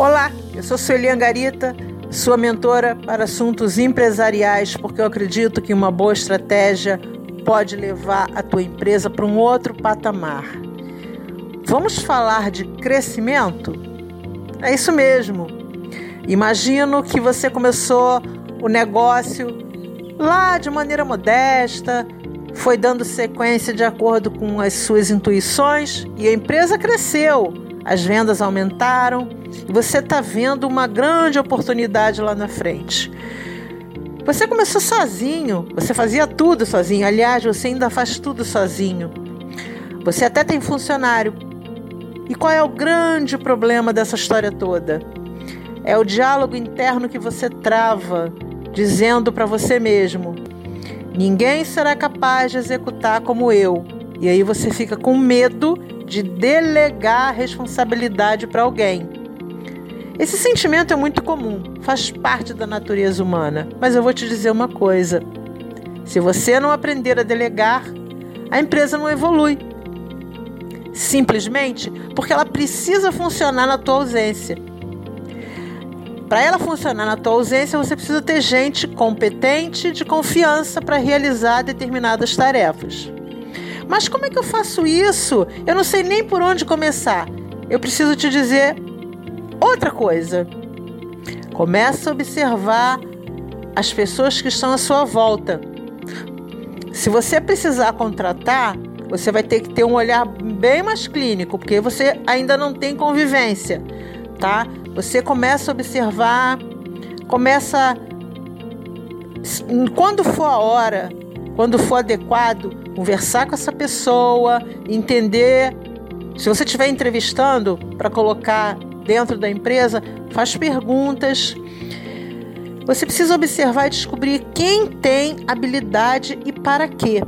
Olá, eu sou Sueli Angarita, sua mentora para assuntos empresariais, porque eu acredito que uma boa estratégia pode levar a tua empresa para um outro patamar. Vamos falar de crescimento? É isso mesmo. Imagino que você começou o negócio lá de maneira modesta, foi dando sequência de acordo com as suas intuições e a empresa cresceu, as vendas aumentaram e você está vendo uma grande oportunidade lá na frente. Você começou sozinho, você fazia tudo sozinho, aliás, você ainda faz tudo sozinho. Você até tem funcionário. E qual é o grande problema dessa história toda? É o diálogo interno que você trava, dizendo para você mesmo: Ninguém será capaz de executar como eu. E aí você fica com medo de delegar a responsabilidade para alguém. Esse sentimento é muito comum, faz parte da natureza humana. Mas eu vou te dizer uma coisa: se você não aprender a delegar, a empresa não evolui. Simplesmente porque ela precisa funcionar na tua ausência. Para ela funcionar na tua ausência, você precisa ter gente competente, de confiança para realizar determinadas tarefas. Mas como é que eu faço isso? Eu não sei nem por onde começar. Eu preciso te dizer outra coisa. Começa a observar as pessoas que estão à sua volta. Se você precisar contratar, você vai ter que ter um olhar bem mais clínico, porque você ainda não tem convivência, tá? Você começa a observar, começa quando for a hora, quando for adequado, conversar com essa pessoa, entender. Se você estiver entrevistando para colocar dentro da empresa, faz perguntas. Você precisa observar e descobrir quem tem habilidade e para quê.